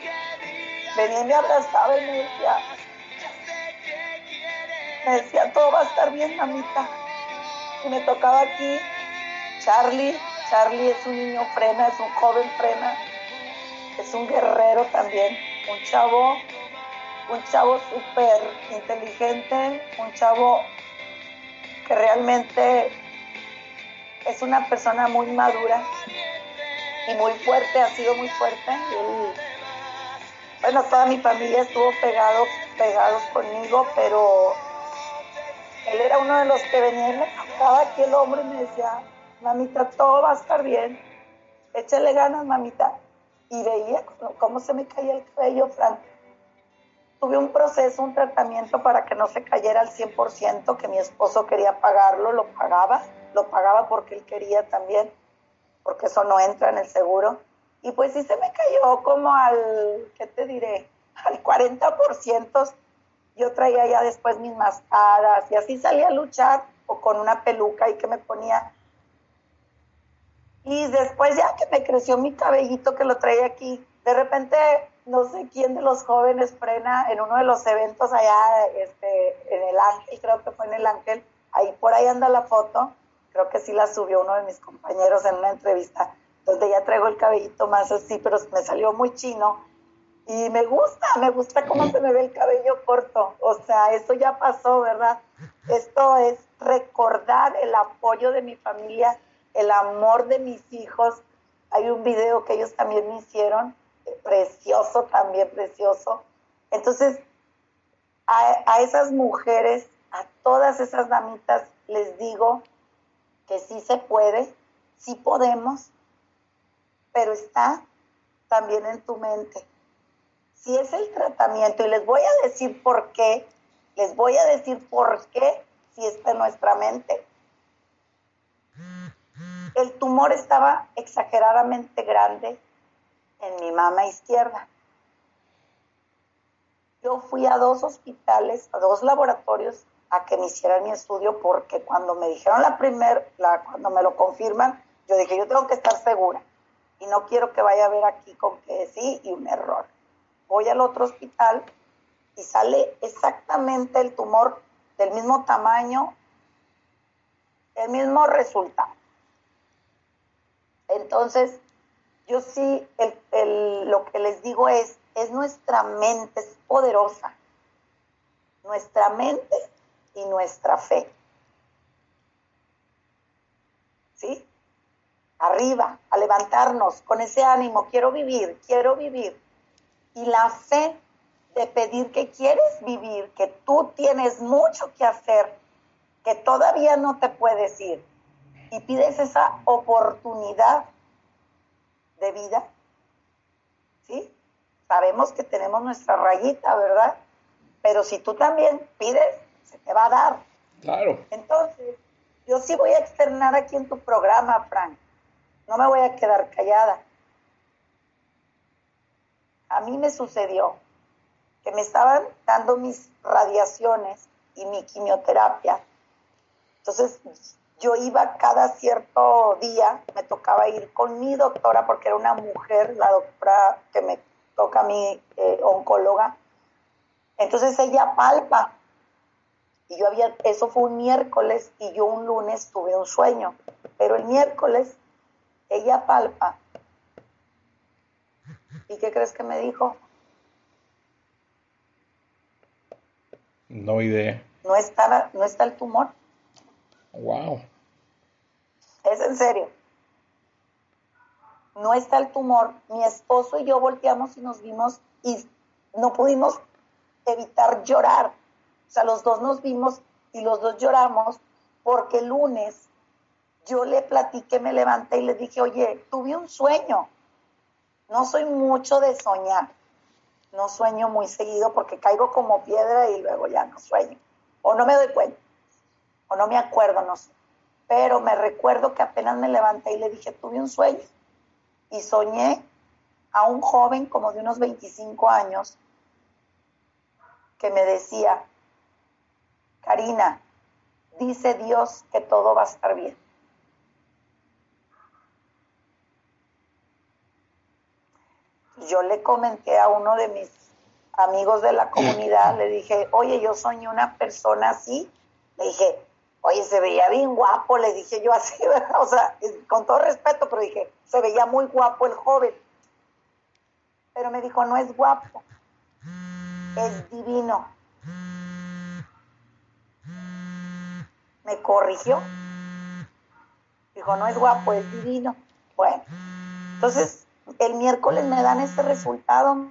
[SPEAKER 2] Venía y me abrazaba y me decía me decía todo va a estar bien mamita y me tocaba aquí Charlie Charlie es un niño frena es un joven frena es un guerrero también, un chavo, un chavo súper inteligente, un chavo que realmente es una persona muy madura y muy fuerte, ha sido muy fuerte. Él- bueno, toda mi familia estuvo pegado, pegados conmigo, pero él era uno de los que venía y me tocaba aquí el hombro y me decía, mamita, todo va a estar bien, échale ganas, mamita. Y veía cómo- se me caía el cabello, Frank. Tuve un proceso, un tratamiento para que no se cayera al 100%, que mi esposo quería pagarlo, lo pagaba, lo pagaba porque él quería también, porque eso no entra en el seguro. Y pues sí se me cayó como al, ¿qué te diré? Al 40%. Yo traía ya después mis mascaras y así salía a luchar o con una peluca y que me ponía y después ya que me creció mi cabellito que lo traía aquí, de repente no sé quién de los jóvenes frena en uno de los eventos allá este, en el Ángel, creo que fue en el Ángel, ahí por ahí anda la foto, creo que sí la subió uno de mis compañeros en una entrevista, donde ya traigo el cabellito más así, pero me salió muy chino. Y me gusta, me gusta cómo se me ve el cabello corto. O sea, eso ya pasó, ¿verdad? Esto es recordar el apoyo de mi familia, el amor de mis hijos. Hay un video que ellos también me hicieron, precioso también, precioso. Entonces, a, a esas mujeres, a todas esas damitas, les digo que sí se puede, sí podemos, pero está también en tu mente. Si es el tratamiento, y les voy a decir por qué, les voy a decir por qué si está en nuestra mente. El tumor estaba exageradamente grande en mi mama izquierda. Yo fui a dos hospitales, a dos laboratorios a que me hicieran mi estudio porque cuando me dijeron la primer, la, cuando me lo confirman, yo dije, yo tengo que estar segura y no quiero que vaya a ver aquí con que sí y un error. Voy al otro hospital y sale exactamente el tumor del mismo tamaño, el mismo resultado. Entonces, yo sí, el, el, lo que les digo es, es nuestra mente, es poderosa. Nuestra mente y nuestra fe. ¿Sí? Arriba, a levantarnos con ese ánimo, quiero vivir, quiero vivir. Y la fe de pedir que quieres vivir, que tú tienes mucho que hacer, que todavía no te puedes ir, y pides esa oportunidad de vida, ¿sí? Sabemos que tenemos nuestra rayita, ¿verdad? Pero si tú también pides, se te va a dar.
[SPEAKER 1] Claro.
[SPEAKER 2] Entonces, yo sí voy a externar aquí en tu programa, Frank. No me voy a quedar callada. A mí me sucedió que me estaban dando mis radiaciones y mi quimioterapia. Entonces, yo iba cada cierto día, me tocaba ir con mi doctora, porque era una mujer, la doctora que me toca a mi eh, oncóloga. Entonces ella palpa. Y yo había, eso fue un miércoles y yo un lunes tuve un sueño. Pero el miércoles ella palpa. ¿Y qué crees que me dijo?
[SPEAKER 1] No idea.
[SPEAKER 2] No está, no está el tumor.
[SPEAKER 1] Wow.
[SPEAKER 2] Es en serio. No está el tumor. Mi esposo y yo volteamos y nos vimos y no pudimos evitar llorar. O sea, los dos nos vimos y los dos lloramos porque el lunes yo le platiqué, me levanté y le dije, oye, tuve un sueño. No soy mucho de soñar. No sueño muy seguido porque caigo como piedra y luego ya no sueño. O no me doy cuenta. O no me acuerdo, no sé. Pero me recuerdo que apenas me levanté y le dije, tuve un sueño. Y soñé a un joven como de unos 25 años que me decía, Karina, dice Dios que todo va a estar bien. Yo le comenté a uno de mis amigos de la comunidad, le dije, oye, yo soñé una persona así. Le dije, oye, se veía bien guapo, le dije yo así, ¿verdad? O sea, con todo respeto, pero dije, se veía muy guapo el joven. Pero me dijo, no es guapo, es divino. Me corrigió. Dijo, no es guapo, es divino. Bueno, entonces el miércoles me dan ese resultado.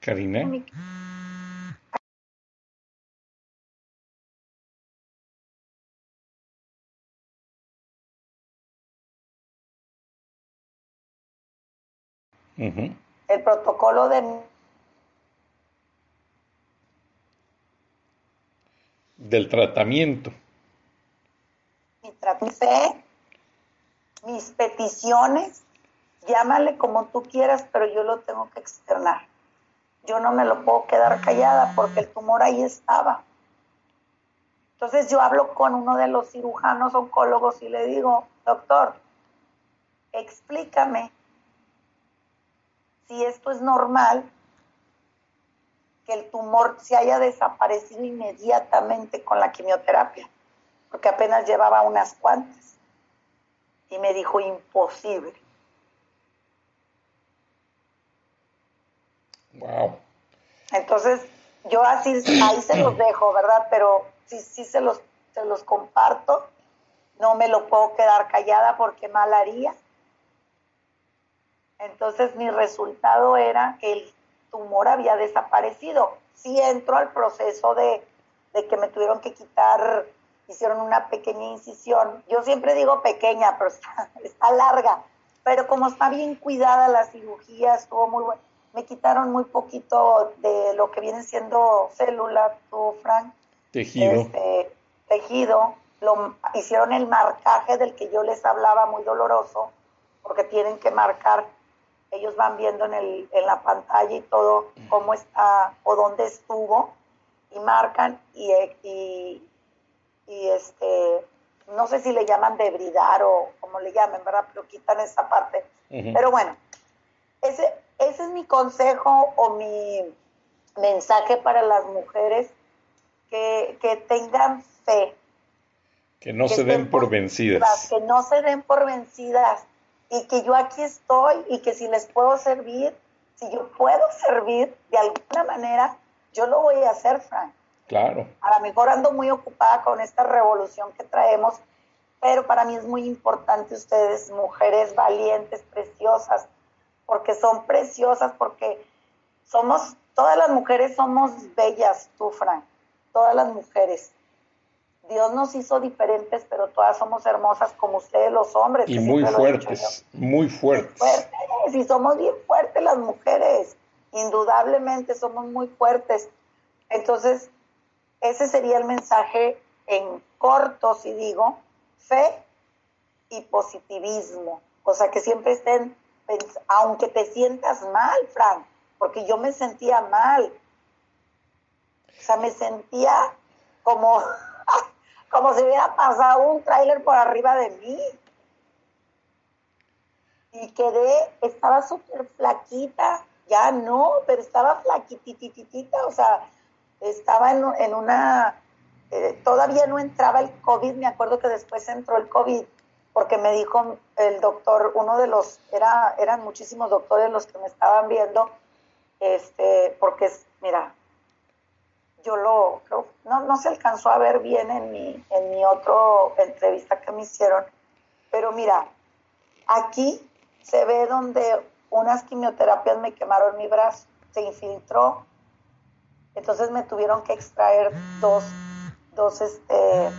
[SPEAKER 1] Karina.
[SPEAKER 2] El protocolo de
[SPEAKER 1] Del tratamiento.
[SPEAKER 2] mi trámite, mis peticiones, llámale como tú quieras, pero yo lo tengo que externar. Yo no me lo puedo quedar callada porque el tumor ahí estaba. Entonces yo hablo con uno de los cirujanos oncólogos y le digo, doctor, explícame si esto es normal, que el tumor se haya desaparecido inmediatamente con la quimioterapia, porque apenas llevaba unas cuantas. Y me dijo, imposible.
[SPEAKER 1] Wow.
[SPEAKER 2] Entonces, yo así, ahí se los dejo, ¿verdad? Pero sí, sí se los, se los comparto. No me lo puedo quedar callada porque mal haría. Entonces, mi resultado era que el tumor había desaparecido. Sí entro al proceso de, de que me tuvieron que quitar, hicieron una pequeña incisión. Yo siempre digo pequeña, pero está, está larga. Pero como está bien cuidada la cirugía, estuvo muy buena me quitaron muy poquito de lo que viene siendo célula, tú, Frank.
[SPEAKER 1] Tejido.
[SPEAKER 2] Este, tejido. Lo, hicieron el marcaje del que yo les hablaba, muy doloroso, porque tienen que marcar. Ellos van viendo en, el, en la pantalla y todo cómo está o dónde estuvo, y marcan y, y, y este, no sé si le llaman debridar o como le llamen, ¿verdad? Pero quitan esa parte. Pero bueno, ese, ese es mi consejo o mi mensaje para las mujeres, que, que tengan fe.
[SPEAKER 1] Que no
[SPEAKER 2] que
[SPEAKER 1] se den por vencidas.
[SPEAKER 2] Que no se den por vencidas y que yo aquí estoy y que si les puedo servir, si yo puedo servir de alguna manera, yo lo voy a hacer, Frank.
[SPEAKER 1] Claro.
[SPEAKER 2] A lo mejor ando muy ocupada con esta revolución que traemos, pero para mí es muy importante ustedes, mujeres valientes, preciosas, porque son preciosas, porque somos, todas las mujeres somos bellas, tú, Frank, todas las mujeres. Dios nos hizo diferentes, pero todas somos hermosas como ustedes los hombres.
[SPEAKER 1] Y muy fuertes, muy fuertes.
[SPEAKER 2] fuertes. Y somos bien fuertes las mujeres, indudablemente somos muy fuertes. Entonces, ese sería el mensaje en corto, si digo, fe y positivismo. O sea, que siempre estén, aunque te sientas mal, Frank, porque yo me sentía mal. O sea, me sentía como, como si hubiera pasado un tráiler por arriba de mí. Y quedé, estaba súper flaquita, ya no, pero estaba flaquitititita, o sea, estaba en, en una, eh, todavía no entraba el COVID, me acuerdo que después entró el COVID, porque me dijo el doctor, uno de los, era, eran muchísimos doctores los que me estaban viendo, este, porque, mira, yo lo, no, no se alcanzó a ver bien en mi, en mi otro entrevista que me hicieron, pero mira, aquí se ve donde unas quimioterapias me quemaron mi brazo, se infiltró, entonces me tuvieron que extraer dos, dos, este,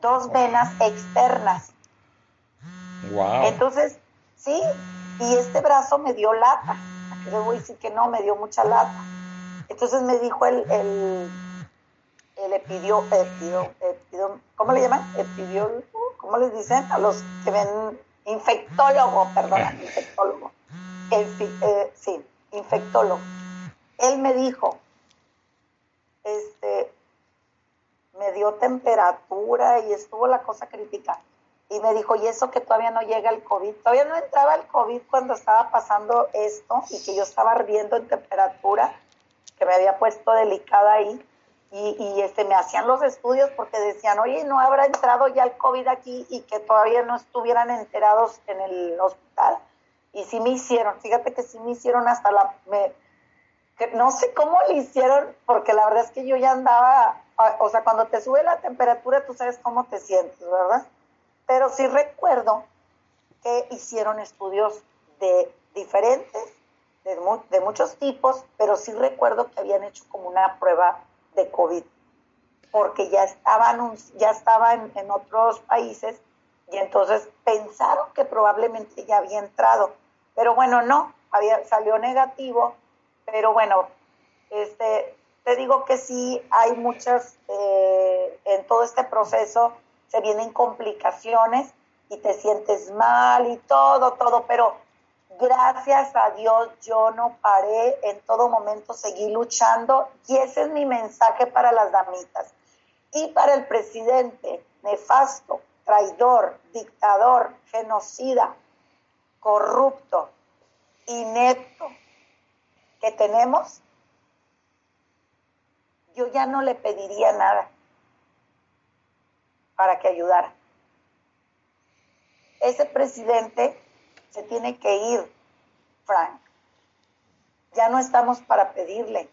[SPEAKER 2] dos venas externas.
[SPEAKER 1] Wow.
[SPEAKER 2] Entonces, sí, y este brazo me dio lata. Aquí les voy a decir que no, me dio mucha lata. Entonces me dijo el, el, el epidio, epidio, epidio, ¿cómo le llaman? Epidio, ¿cómo les dicen? A los que ven, infectólogo, perdón, infectólogo. eh, sí, infectólogo. Él me dijo, este, me dio temperatura y estuvo la cosa crítica. Y me dijo, y eso que todavía no llega el COVID, todavía no entraba el COVID cuando estaba pasando esto y que yo estaba ardiendo en temperatura, que me había puesto delicada ahí. Y, y este, me hacían los estudios porque decían, oye, no habrá entrado ya el COVID aquí y que todavía no estuvieran enterados en el hospital. Y sí me hicieron, fíjate que sí me hicieron hasta la... Me, que no sé cómo le hicieron, porque la verdad es que yo ya andaba, o sea, cuando te sube la temperatura, tú sabes cómo te sientes, ¿verdad? Pero sí recuerdo que hicieron estudios de diferentes, de, de muchos tipos, pero sí recuerdo que habían hecho como una prueba de COVID, porque ya estaban, ya estaba en, en otros países y entonces pensaron que probablemente ya había entrado, pero bueno, no, había, salió negativo pero bueno, este, te digo que sí hay muchas, eh, en todo este proceso se vienen complicaciones y te sientes mal y todo, todo, pero gracias a Dios yo no paré, en todo momento seguí luchando y ese es mi mensaje para las damitas. Y para el presidente nefasto, traidor, dictador, genocida, corrupto, inepto, que tenemos, yo ya no le pediría nada para que ayudara. Ese presidente se tiene que ir, Frank. Ya no estamos para pedirle.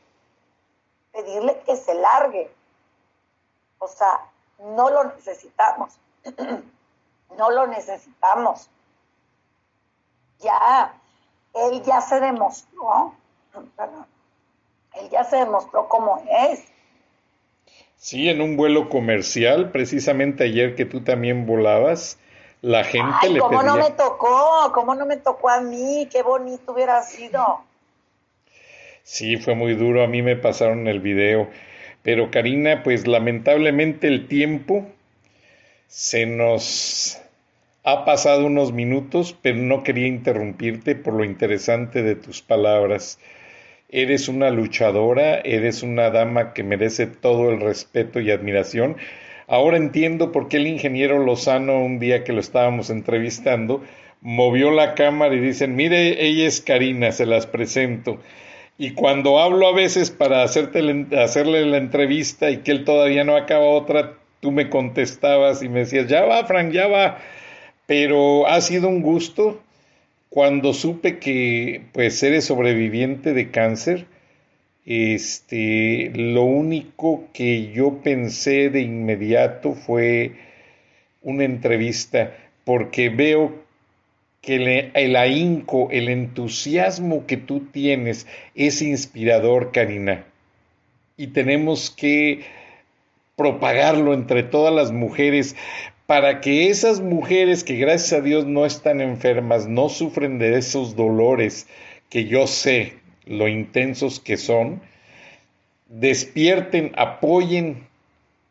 [SPEAKER 2] Pedirle que se largue. O sea, no lo necesitamos. no lo necesitamos. Ya, él ya se demostró él ya se demostró cómo es.
[SPEAKER 1] Sí, en un vuelo comercial, precisamente ayer que tú también volabas, la gente
[SPEAKER 2] Ay,
[SPEAKER 1] le
[SPEAKER 2] ¿cómo
[SPEAKER 1] pedía...
[SPEAKER 2] no me tocó? ¿Cómo no me tocó a mí? Qué bonito hubiera sido.
[SPEAKER 1] Sí, fue muy duro, a mí me pasaron el video. Pero Karina, pues lamentablemente el tiempo se nos ha pasado unos minutos, pero no quería interrumpirte por lo interesante de tus palabras. Eres una luchadora, eres una dama que merece todo el respeto y admiración. Ahora entiendo por qué el ingeniero Lozano, un día que lo estábamos entrevistando, movió la cámara y dicen, mire, ella es Karina, se las presento. Y cuando hablo a veces para hacerte, hacerle la entrevista y que él todavía no acaba otra, tú me contestabas y me decías, ya va, Frank, ya va. Pero ha sido un gusto cuando supe que pues eres sobreviviente de cáncer, este, lo único que yo pensé de inmediato fue una entrevista porque veo que el ahínco, el entusiasmo que tú tienes es inspirador, Karina. Y tenemos que propagarlo entre todas las mujeres para que esas mujeres que gracias a Dios no están enfermas, no sufren de esos dolores que yo sé lo intensos que son, despierten, apoyen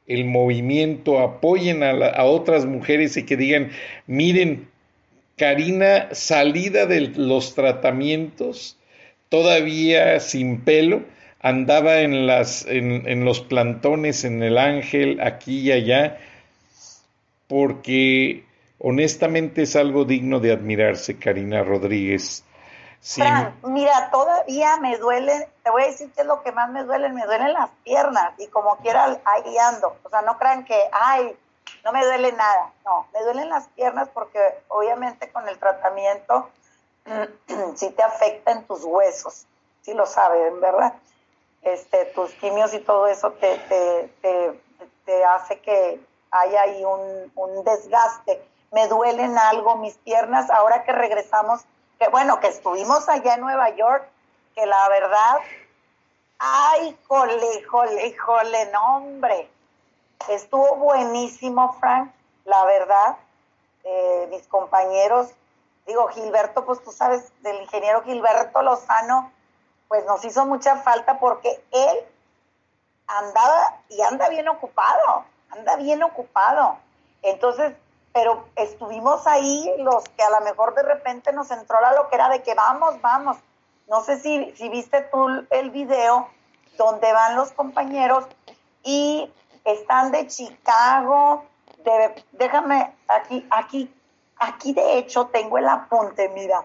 [SPEAKER 1] el movimiento, apoyen a, a, otras mujeres y que digan, miren, Karina salida de los tratamientos, todavía sin pelo, andaba en, las, en, en los plantones, en el ángel, aquí y allá, porque honestamente es algo digno de admirarse, Karina Rodríguez.
[SPEAKER 2] Mira, todavía me duele, te voy a decir que es lo que más me duele, me duelen las piernas y como quiera ahí ando. O sea, no crean que, ay, no me duele nada. No, me duelen las piernas porque obviamente con el tratamiento sí te afecta en tus huesos, sí lo saben, ¿verdad? Este, tus quimios y todo eso te, te, te, hace que haya ahí un, un desgaste. Me duelen algo mis piernas ahora que regresamos que bueno, que estuvimos allá en Nueva York, que la verdad, ay, jole, jole, jole, no, hombre, estuvo buenísimo, Frank, la verdad, eh, mis compañeros, digo, Gilberto, pues tú sabes, del ingeniero Gilberto Lozano, pues nos hizo mucha falta porque él andaba y anda bien ocupado, anda bien ocupado. Entonces, pero estuvimos ahí los que a lo mejor de repente nos entró la loquera de que vamos, vamos. No sé si, si viste tú el video donde van los compañeros y están de Chicago, déjame aquí, aquí, aquí de hecho tengo el apunte, mira,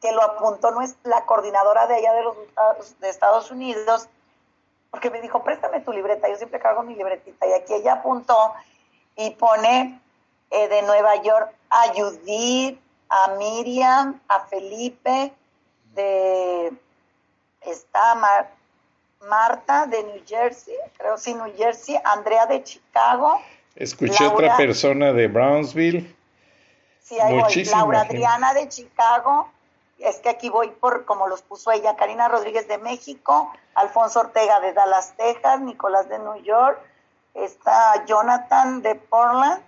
[SPEAKER 2] que lo apuntó no es la coordinadora de allá de los de Estados Unidos, porque me dijo, préstame tu libreta, yo siempre cargo mi libretita, y aquí ella apuntó y pone eh, de Nueva York a Judith, a Miriam, a Felipe, de está Marta de New Jersey, creo sí, New Jersey, Andrea de Chicago.
[SPEAKER 1] Escuché otra persona de Brownsville.
[SPEAKER 2] Sí, ahí voy. Laura Adriana de Chicago, es que aquí voy por como los puso ella, Karina Rodríguez de México, Alfonso Ortega de Dallas, Texas, Nicolás de New York, está Jonathan de Portland,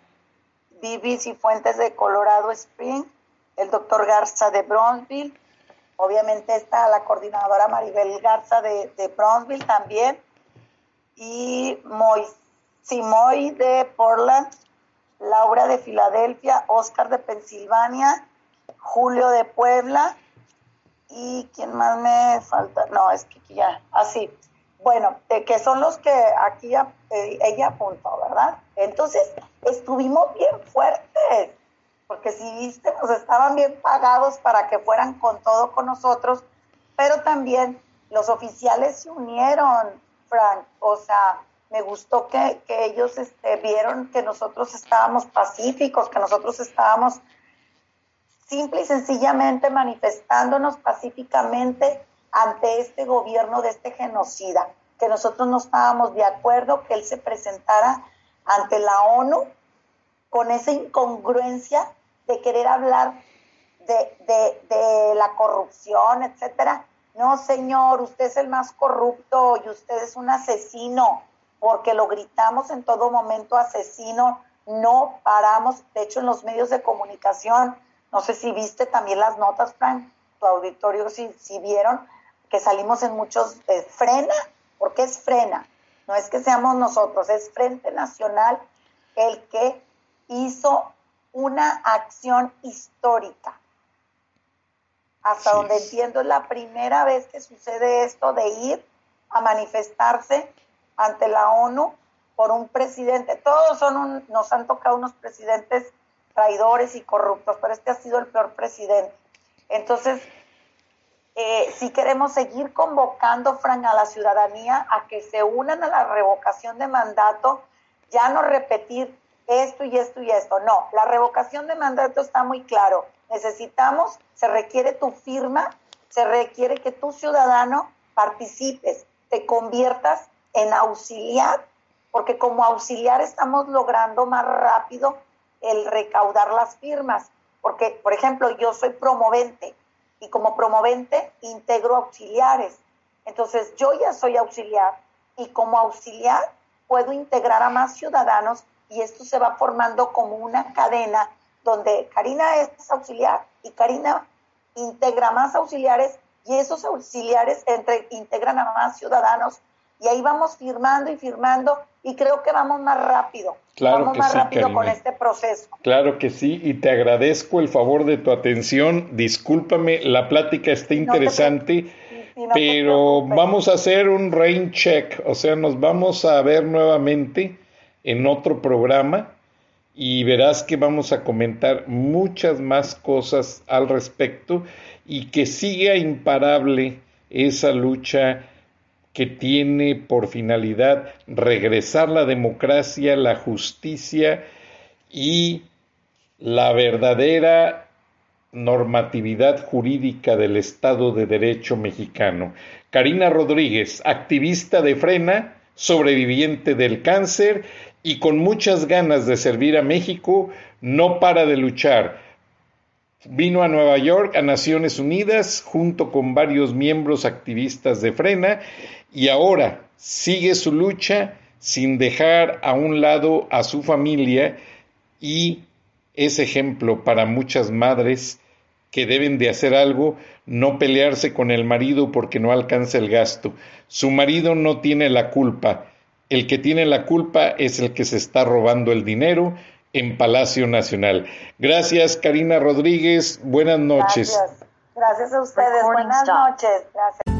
[SPEAKER 2] y Fuentes de Colorado Spring, el doctor Garza de Bronzeville, obviamente está la coordinadora Maribel Garza de, de Bronzeville también, y Moy, Simoy de Portland, Laura de Filadelfia, Oscar de Pensilvania, Julio de Puebla, y quién más me falta, no, es que ya, así, bueno, que son los que aquí eh, ella apuntó, ¿verdad? Entonces, estuvimos bien fuertes, porque si viste, nos estaban bien pagados para que fueran con todo con nosotros, pero también los oficiales se unieron, Frank, o sea, me gustó que, ellos este, vieron que nosotros estábamos pacíficos, que nosotros estábamos simple y sencillamente manifestándonos pacíficamente ante este gobierno de este genocida, que nosotros no estábamos de acuerdo que él se presentara ante la ONU con esa incongruencia de querer hablar de, la corrupción, etcétera. No, señor, usted es el más corrupto y usted es un asesino, porque lo gritamos en todo momento, asesino, no paramos. De hecho, en los medios de comunicación, no sé si viste también las notas, Frank, tu auditorio, si, si vieron, que salimos en muchos, eh, frena, porque es frena, no es que seamos nosotros, es Frente Nacional el que hizo una acción histórica. Hasta donde entiendo es la primera vez que sucede esto de ir a manifestarse ante la ONU por un presidente. Todos son nos han tocado unos presidentes traidores y corruptos, pero este ha sido el peor presidente. Entonces, eh, si queremos seguir convocando, a la ciudadanía a que se unan a la revocación de mandato, ya no repetir esto y esto y esto. No, la revocación de mandato está muy claro. Necesitamos, se requiere tu firma, se requiere que tu ciudadano participes, te conviertas en auxiliar, porque como auxiliar estamos logrando más rápido el recaudar las firmas, porque, por ejemplo, yo soy promovente y como promovente integro auxiliares. Entonces, yo ya soy auxiliar y como auxiliar puedo integrar a más ciudadanos y esto se va formando como una cadena donde Karina es auxiliar y Karina integra más auxiliares y esos auxiliares entre, integran a más ciudadanos y ahí vamos firmando y firmando y creo que vamos más rápido.
[SPEAKER 1] Claro
[SPEAKER 2] vamos
[SPEAKER 1] que
[SPEAKER 2] más
[SPEAKER 1] sí,
[SPEAKER 2] rápido con este proceso.
[SPEAKER 1] Claro que sí, y te agradezco el favor de tu atención. Discúlpame, la plática está
[SPEAKER 2] No te
[SPEAKER 1] interesante,
[SPEAKER 2] Y- y no te
[SPEAKER 1] pero vamos a hacer un rain check, o sea, nos vamos a ver nuevamente en otro programa y verás que vamos a comentar muchas más cosas al respecto y que siga imparable esa lucha que tiene por finalidad regresar la democracia, la justicia y la verdadera normatividad jurídica del Estado de Derecho mexicano. Karina Rodríguez, activista de Frena, sobreviviente del cáncer y con muchas ganas de servir a México, no para de luchar. Vino a Nueva York, a Naciones Unidas, junto con varios miembros activistas de Frena, y ahora sigue su lucha sin dejar a un lado a su familia y es ejemplo para muchas madres que deben de hacer algo, no pelearse con el marido porque no alcanza el gasto. Su marido no tiene la culpa. El que tiene la culpa es el que se está robando el dinero en Palacio Nacional. Gracias, Karina Rodríguez. Buenas noches.
[SPEAKER 2] Gracias. Gracias a ustedes.
[SPEAKER 4] Recording
[SPEAKER 2] Buenas
[SPEAKER 4] stop.
[SPEAKER 2] noches. Gracias.